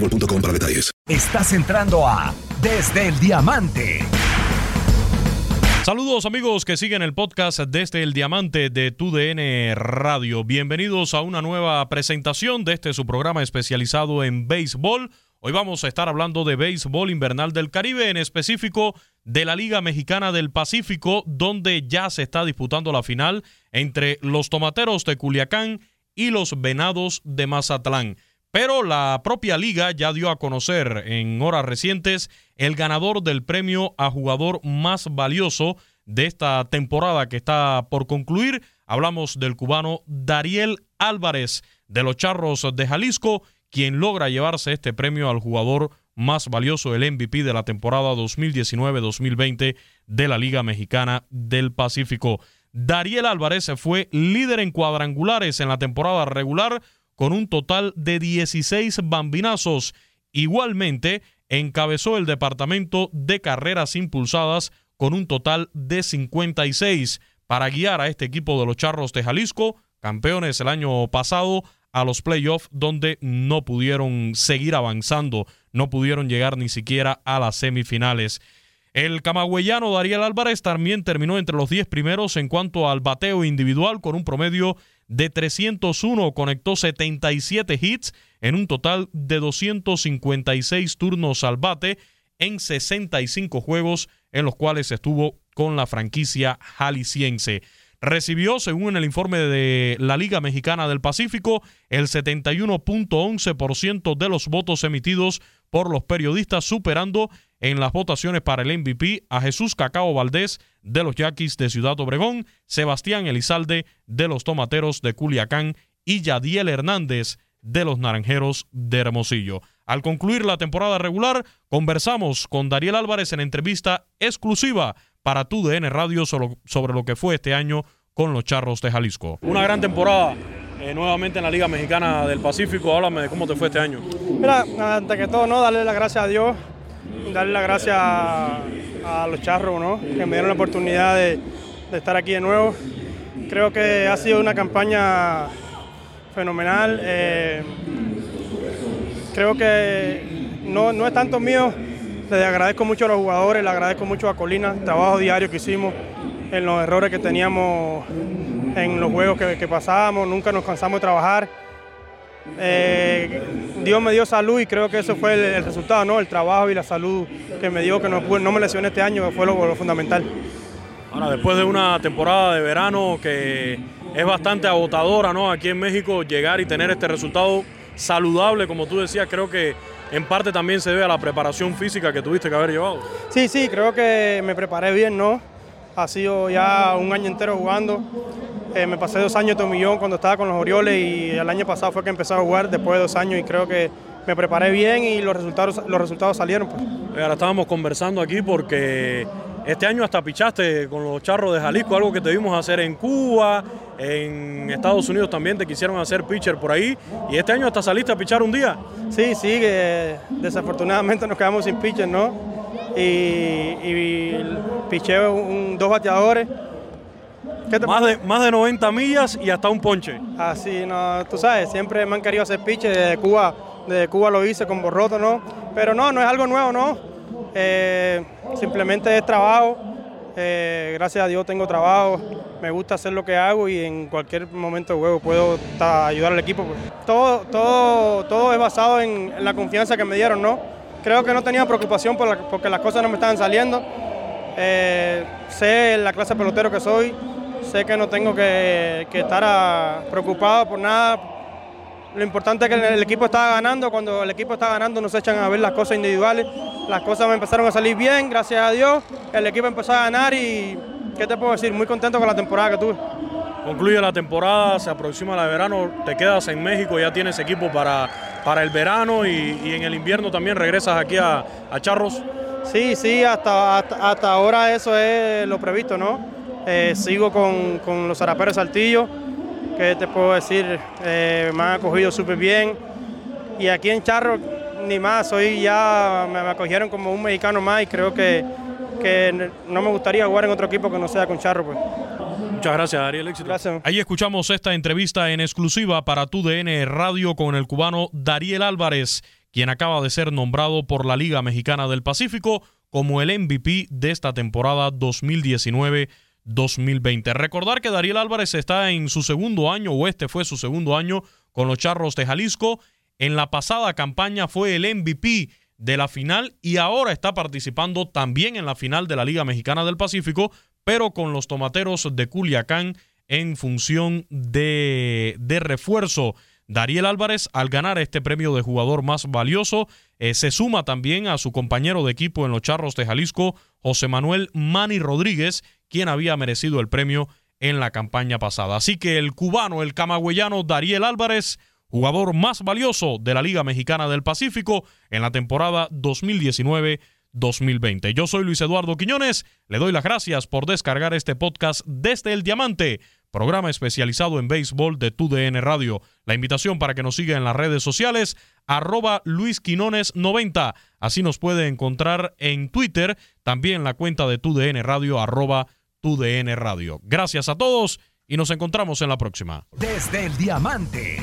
boostmobile.com para detalles. Estás entrando a Desde el Diamante. Saludos amigos que siguen el podcast desde el Diamante de TUDN Radio. Bienvenidos a una nueva presentación de este su programa especializado en béisbol. Hoy vamos a estar hablando de béisbol invernal del Caribe, en específico de la Liga Mexicana del Pacífico, donde ya se está disputando la final entre los Tomateros de Culiacán y los Venados de Mazatlán. Pero la propia liga ya dio a conocer en horas recientes el ganador del premio a jugador más valioso de esta temporada que está por concluir. Hablamos del cubano Dariel Álvarez de los Charros de Jalisco, quien logra llevarse este premio al jugador más valioso, el MVP de la temporada 2019-2020 de la Liga Mexicana del Pacífico. Dariel Álvarez fue líder en cuadrangulares en la temporada regular con un total de 16 bambinazos. Igualmente, encabezó el departamento de carreras impulsadas con un total de 56 para guiar a este equipo de los Charros de Jalisco, campeones el año pasado, a los playoffs donde no pudieron seguir avanzando, no pudieron llegar ni siquiera a las semifinales. El camagüeyano Dariel Álvarez también terminó entre los 10 primeros en cuanto al bateo individual con un promedio de 301, conectó 77 hits en un total de 256 turnos al bate en 65 juegos en los cuales estuvo con la franquicia jalisciense. Recibió, según el informe de la Liga Mexicana del Pacífico, el 71.11% de los votos emitidos por los periodistas, superando en las votaciones para el MVP a Jesús Cacao Valdés de los Yaquis de Ciudad Obregón, Sebastián Elizalde de los Tomateros de Culiacán y Yadiel Hernández de los Naranjeros de Hermosillo. Al concluir la temporada regular, conversamos con Dariel Álvarez en entrevista exclusiva para tu DN Radio sobre lo que fue este año con los Charros de Jalisco. Una gran temporada eh, nuevamente en la Liga Mexicana del Pacífico. Háblame de cómo te fue este año. Mira, antes que todo, no, darle las gracias a Dios, darle las gracias a, los Charros, ¿no? que me dieron la oportunidad de, estar aquí de nuevo. Creo que ha sido una campaña fenomenal. Eh, creo que no, es tanto mío, les agradezco mucho a los jugadores, le agradezco mucho a Colina, el trabajo diario que hicimos, en los errores que teníamos en los juegos que, pasábamos, nunca nos cansamos de trabajar. Eh, Dios me dio salud y creo que eso fue el, resultado, ¿no? El trabajo y la salud que me dio, que no, no me lesioné este año, que fue lo, fundamental. Ahora, después de una temporada de verano que es bastante agotadora, ¿no? Aquí en México, llegar y tener este resultado saludable, como tú decías, creo que en parte también se debe a la preparación física que tuviste que haber llevado. Sí, sí, creo que me preparé bien, ¿no? Ha sido ya un año entero jugando. Eh, me pasé dos años de millón cuando estaba con los Orioles y el año pasado fue que empecé a jugar después de dos años y creo que me preparé bien y los resultados, los resultados salieron. Pues. Ahora estábamos conversando aquí porque este año hasta pichaste con los charros de Jalisco, algo que te vimos hacer en Cuba, en Estados Unidos también te quisieron hacer pitcher por ahí. Y este año hasta saliste a pichar un día. Sí, sí, que desafortunadamente nos quedamos sin pitcher, ¿no? Y, y piché dos bateadores más, de, más de 90 millas y hasta un ponche. Así, no, tú sabes, siempre me han querido hacer piche de Cuba, de Cuba lo hice con Borroto, ¿no? Pero no, no es algo nuevo, ¿no? Eh, simplemente es trabajo. Eh, gracias a Dios tengo trabajo, me gusta hacer lo que hago y en cualquier momento de juego puedo ayudar al equipo. Pues. Todo, todo, todo es basado en, la confianza que me dieron, ¿no? Creo que no tenía preocupación por porque las cosas no me estaban saliendo. Eh, sé la clase de pelotero que soy, sé que no tengo que, estar preocupado por nada. Lo importante es que el equipo estaba ganando. Cuando el equipo está ganando nos echan a ver las cosas individuales. Las cosas me empezaron a salir bien, gracias a Dios. El equipo empezó a ganar y, ¿qué te puedo decir? Muy contento con la temporada que tuve. Concluye la temporada, se aproxima la verano, te quedas en México, ya tienes equipo para, para el verano y, en el invierno también regresas aquí a, Charros. Sí, sí, hasta, hasta ahora eso es lo previsto, ¿no? Eh, sigo con, los zaraperos Saltillo, que te puedo decir, eh, me han acogido súper bien. Y aquí en Charro, ni más, hoy ya me, acogieron como un mexicano más y creo que, que, no me gustaría jugar en otro equipo que no sea con Charro. Pues. Muchas gracias, Ariel. Éxito. Gracias. Ahí escuchamos esta entrevista en exclusiva para tu DN Radio con el cubano Dariel Álvarez, quien acaba de ser nombrado por la Liga Mexicana del Pacífico como el MVP de esta temporada 2019 2020. Recordar que Dariel Álvarez está en su segundo año, o este fue su segundo año, con los Charros de Jalisco. En la pasada campaña fue el MVP de la final y ahora está participando también en la final de la Liga Mexicana del Pacífico, pero con los Tomateros de Culiacán en función de, de refuerzo. Dariel Álvarez, al ganar este premio de jugador más valioso, eh, se suma también a su compañero de equipo en los Charros de Jalisco, José Manuel Mani Rodríguez, quien había merecido el premio en la campaña pasada. Así que el cubano, el camagüeyano Dariel Álvarez, jugador más valioso de la Liga Mexicana del Pacífico en la temporada 2019-2020. Yo soy Luis Eduardo Quiñones, le doy las gracias por descargar este podcast desde el Diamante, programa especializado en béisbol de TUDN Radio. La invitación para que nos siga en las redes sociales, arroba Luis Quinones 90. Así nos puede encontrar en Twitter, también la cuenta de TUDN Radio, arroba TUDN Radio. Gracias a todos y nos encontramos en la próxima. Desde el Diamante.